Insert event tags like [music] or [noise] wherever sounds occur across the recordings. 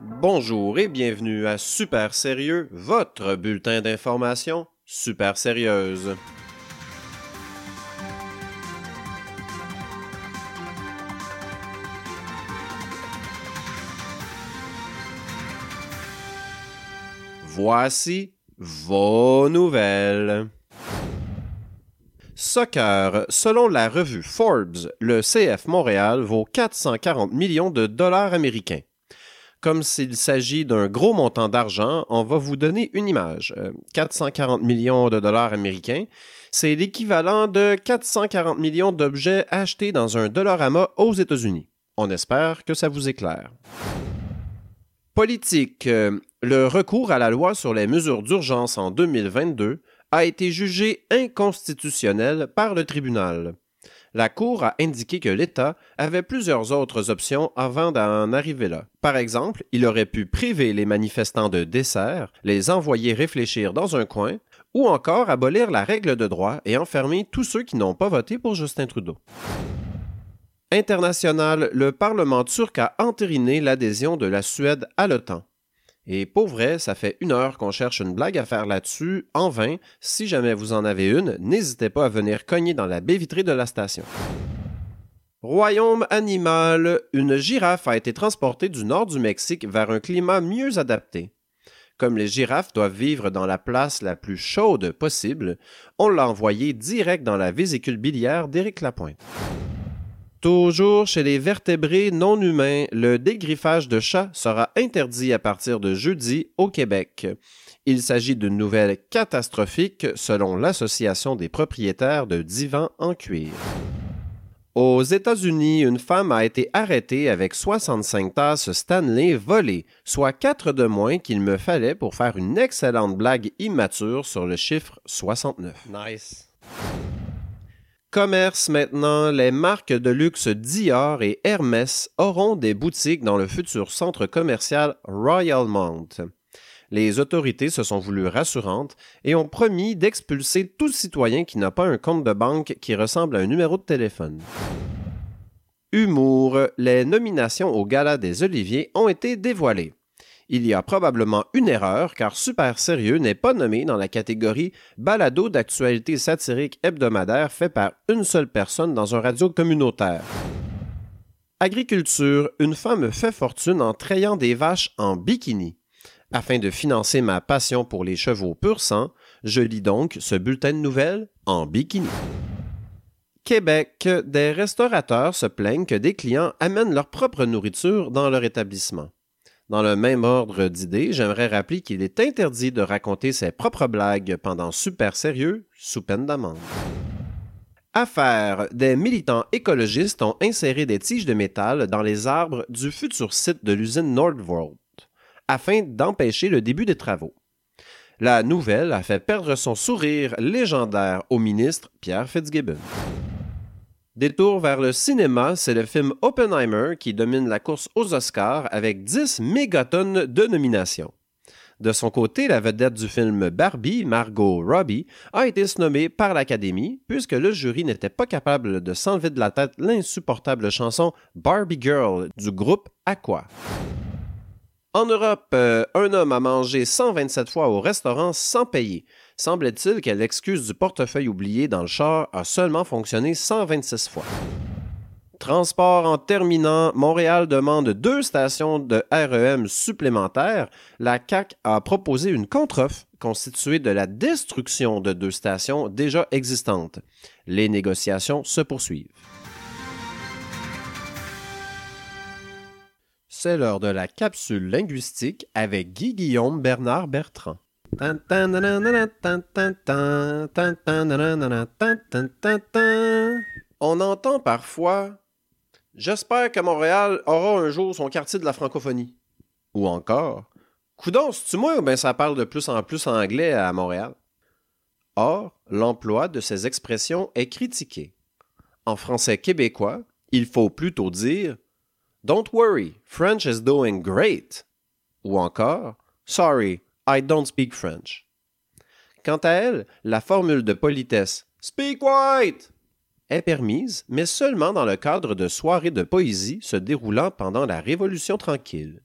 Bonjour et bienvenue à Super Sérieux, votre bulletin d'information super sérieuse. Voici vos nouvelles. Soccer. Selon la revue Forbes, le CF Montréal vaut 440 millions de dollars américains. Comme s'il s'agit d'un gros montant d'argent, on va vous donner une image. 440 millions de dollars américains, c'est l'équivalent de 440 millions d'objets achetés dans un Dollarama aux États-Unis. On espère que ça vous éclaire. Politique. Le recours à la loi sur les mesures d'urgence en 2022 a été jugé inconstitutionnel par le tribunal. La Cour a indiqué que l'État avait plusieurs autres options avant d'en arriver là. Par exemple, il aurait pu priver les manifestants de dessert, les envoyer réfléchir dans un coin, ou encore abolir la règle de droit et enfermer tous ceux qui n'ont pas voté pour Justin Trudeau. International, le Parlement turc a entériné l'adhésion de la Suède à l'OTAN. Et pour vrai, ça fait une heure qu'on cherche une blague à faire là-dessus, en vain. Si jamais vous en avez une, n'hésitez pas à venir cogner dans la baie vitrée de la station. Royaume animal, une girafe a été transportée du nord du Mexique vers un climat mieux adapté. Comme les girafes doivent vivre dans la place la plus chaude possible, on l'a envoyée direct dans la vésicule biliaire d'Éric Lapointe. Toujours chez les vertébrés non humains, le dégriffage de chats sera interdit à partir de jeudi au Québec. Il s'agit d'une nouvelle catastrophique selon l'Association des propriétaires de divans en cuir. Aux États-Unis, une femme a été arrêtée avec 65 tasses Stanley volées, soit quatre de moins qu'il me fallait pour faire une excellente blague immature sur le chiffre 69. Nice. Commerce maintenant, les marques de luxe Dior et Hermès auront des boutiques dans le futur centre commercial Royal Mount. Les autorités se sont voulues rassurantes et ont promis d'expulser tout citoyen qui n'a pas un compte de banque qui ressemble à un numéro de téléphone. Humour, les nominations au Gala des Oliviers ont été dévoilées. Il y a probablement une erreur car Super Sérieux n'est pas nommé dans la catégorie balado d'actualité satirique hebdomadaire fait par une seule personne dans un radio communautaire. Agriculture, une femme fait fortune en trayant des vaches en bikini. Afin de financer ma passion pour les chevaux pur sang, je lis donc ce bulletin de nouvelles en bikini. Québec, des restaurateurs se plaignent que des clients amènent leur propre nourriture dans leur établissement. Dans le même ordre d'idées, j'aimerais rappeler qu'il est interdit de raconter ses propres blagues pendant super sérieux, sous peine d'amende. Affaire. Des militants écologistes ont inséré des tiges de métal dans les arbres du futur site de l'usine Nordvolt afin d'empêcher le début des travaux. La nouvelle a fait perdre son sourire légendaire au ministre Pierre Fitzgibbon. Détour vers le cinéma, c'est le film Oppenheimer qui domine la course aux Oscars avec 10 mégatonnes de nominations. De son côté, la vedette du film Barbie, Margot Robbie, a été snommée par l'Académie puisque le jury n'était pas capable de s'enlever de la tête l'insupportable chanson Barbie Girl du groupe Aqua. En Europe, euh, un homme a mangé 127 fois au restaurant sans payer. Semble-t-il que l'excuse du portefeuille oublié dans le char a seulement fonctionné 126 fois. Transport en terminant, Montréal demande deux stations de REM supplémentaires. La CAC a proposé une contre-offre constituée de la destruction de deux stations déjà existantes. Les négociations se poursuivent. C'est l'heure de la capsule linguistique avec Guy Guillaume Bernard Bertrand. On entend parfois J'espère que Montréal aura un jour son quartier de la francophonie. Ou encore Coudon, c'est-tu moi ou bien ça parle de plus en plus anglais à Montréal? Or, l'emploi de ces expressions est critiqué. En français québécois, il faut plutôt dire Don't worry, French is doing great. Ou encore Sorry, I don't speak French. Quant à elle, la formule de politesse Speak white est permise, mais seulement dans le cadre de soirées de poésie se déroulant pendant la Révolution tranquille.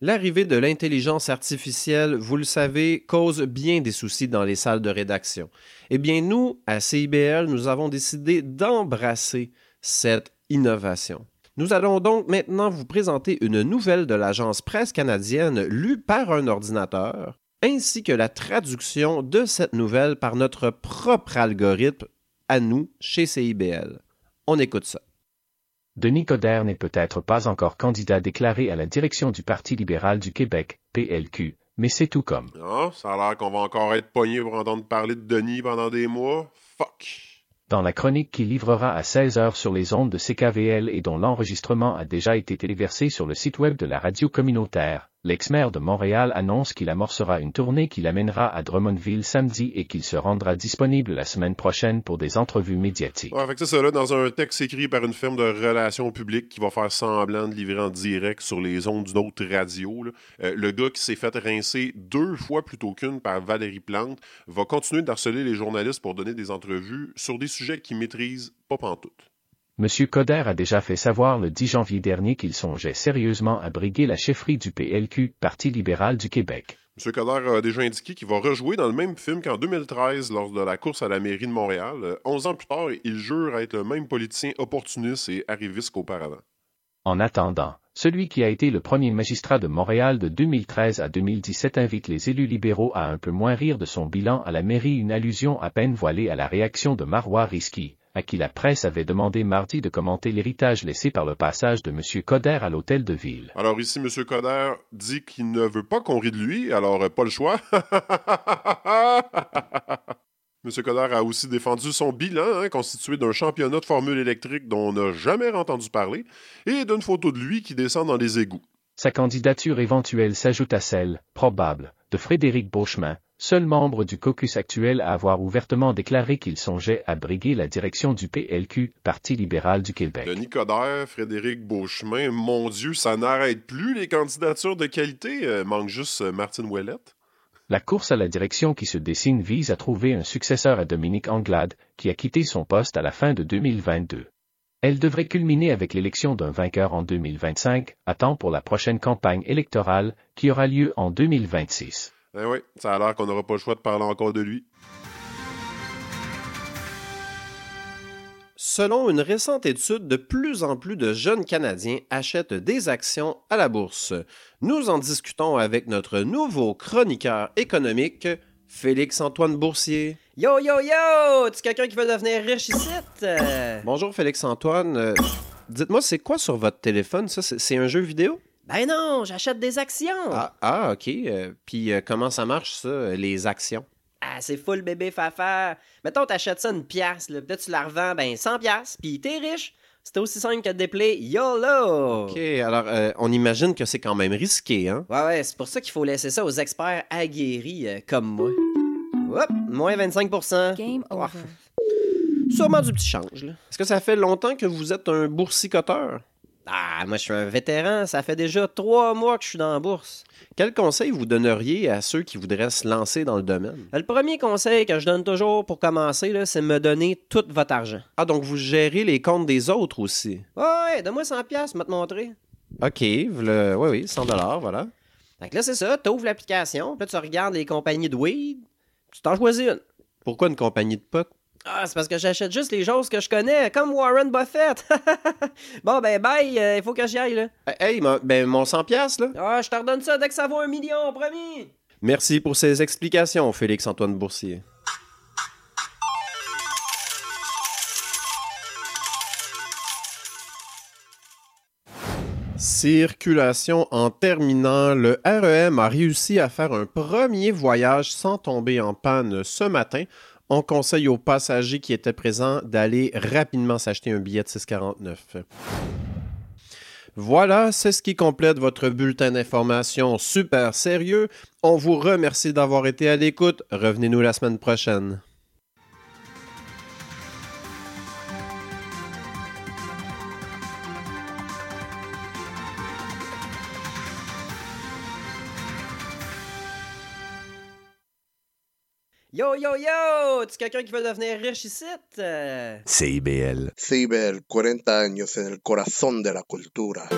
L'arrivée de l'intelligence artificielle, vous le savez, cause bien des soucis dans les salles de rédaction. Eh bien, nous, à CIBL, nous avons décidé d'embrasser cette innovation. Nous allons donc maintenant vous présenter une nouvelle de l'agence presse canadienne lue par un ordinateur, ainsi que la traduction de cette nouvelle par notre propre algorithme à nous chez CIBL. On écoute ça. Denis Coderre n'est peut-être pas encore candidat déclaré à la direction du Parti libéral du Québec, PLQ, mais c'est tout comme. Ça a l'air qu'on va encore être pogné pour entendre parler de Denis pendant des mois. Fuck. Dans la chronique qui livrera à 16 heures sur les ondes de CKVL et dont l'enregistrement a déjà été téléversé sur le site web de la radio communautaire, l'ex-maire de Montréal annonce qu'il amorcera une tournée qui l'amènera à Drummondville samedi et qu'il se rendra disponible la semaine prochaine pour des entrevues médiatiques. Ouais, fait ça, là, dans un texte écrit par une firme de relations publiques qui va faire semblant de livrer en direct sur les ondes d'une autre radio, euh, le gars qui s'est fait rincer deux fois plutôt qu'une par Valérie Plante va continuer d'harceler les journalistes pour donner des entrevues sur des sujets qu'il maîtrise pas pantoute. M. Coder a déjà fait savoir le 10 janvier dernier qu'il songeait sérieusement à briguer la chefferie du PLQ, Parti libéral du Québec. M. Coder a déjà indiqué qu'il va rejouer dans le même film qu'en 2013 lors de la course à la mairie de Montréal. Onze ans plus tard, il jure être le même politicien opportuniste et arriviste qu'auparavant. En attendant, celui qui a été le premier magistrat de Montréal de 2013 à 2017 invite les élus libéraux à un peu moins rire de son bilan à la mairie, une allusion à peine voilée à la réaction de Marois Risky, à qui la presse avait demandé mardi de commenter l'héritage laissé par le passage de M. Coder à l'hôtel de ville. Alors ici, M. Coder dit qu'il ne veut pas qu'on rie de lui, alors euh, pas le choix. [laughs] M. Coder a aussi défendu son bilan, hein, constitué d'un championnat de formule électrique dont on n'a jamais entendu parler, et d'une photo de lui qui descend dans les égouts. Sa candidature éventuelle s'ajoute à celle, probable, de Frédéric Beauchemin, seul membre du caucus actuel à avoir ouvertement déclaré qu'il songeait à briguer la direction du PLQ, Parti libéral du Québec. Denis Coderre, Frédéric Beauchemin, mon Dieu, ça n'arrête plus les candidatures de qualité. Euh, manque juste euh, Martine Ouellette. La course à la direction qui se dessine vise à trouver un successeur à Dominique Anglade, qui a quitté son poste à la fin de 2022. Elle devrait culminer avec l'élection d'un vainqueur en 2025, à temps pour la prochaine campagne électorale, qui aura lieu en 2026. Eh oui, ça a l'air qu'on n'aura pas le choix de parler encore de lui. Selon une récente étude, de plus en plus de jeunes Canadiens achètent des actions à la bourse. Nous en discutons avec notre nouveau chroniqueur économique, Félix-Antoine Boursier. Yo, yo, yo! Tu quelqu'un qui veut devenir riche ici? Euh, Bonjour Félix-Antoine. Euh, Dites-moi, c'est quoi sur votre téléphone? Ça, c'est un jeu vidéo? Ben non, j'achète des actions! Ah, ah, ok. Euh, Puis euh, comment ça marche, ça, euh, les actions? Ah, c'est full bébé fafa. Mettons, t'achètes ça une pièce, là. Peut-être tu la revends, ben 100 pièces, puis t'es riche. C'est aussi simple que de déplayer YOLO! Ok, alors euh, on imagine que c'est quand même risqué, hein? Ouais, ouais, c'est pour ça qu'il faut laisser ça aux experts aguerris euh, comme moi. Hop, moins 25%. Game Ouah, over. Sûrement du petit change, là. Est-ce que ça fait longtemps que vous êtes un boursicoteur? Ah, moi, je suis un vétéran. Ça fait déjà trois mois que je suis dans la bourse. Quel conseil vous donneriez à ceux qui voudraient se lancer dans le domaine? Le premier conseil que je donne toujours pour commencer, c'est de me donner tout votre argent. Ah, donc vous gérez les comptes des autres aussi? Ouais, ouais, donne-moi 100 pièces, me te montrer. OK, le... oui, oui, 100 voilà. Fait que là, c'est ça, t'ouvres l'application, puis là, tu regardes les compagnies de weed, tu t'en choisis une. Pourquoi une compagnie de potes? Ah, c'est parce que j'achète juste les choses que je connais, comme Warren Buffett. [laughs] bon, ben, bye, il faut que j'y aille, là. Hey, mon- ben, mon 100 pièces là? Ah, je te redonne ça dès que ça vaut un million, promis. Merci pour ces explications, Félix-Antoine Boursier. Circulation en terminant, le REM a réussi à faire un premier voyage sans tomber en panne ce matin. On conseille aux passagers qui étaient présents d'aller rapidement s'acheter un billet de 6,49. Voilà, c'est ce qui complète votre bulletin d'information super sérieux. On vous remercie d'avoir été à l'écoute. Revenez-nous la semaine prochaine. Yo, yo, yo! Tu quelqu'un qui veut devenir riche ici? Euh, CIBL. CIBEL, 40 años en el corazón de la cultura.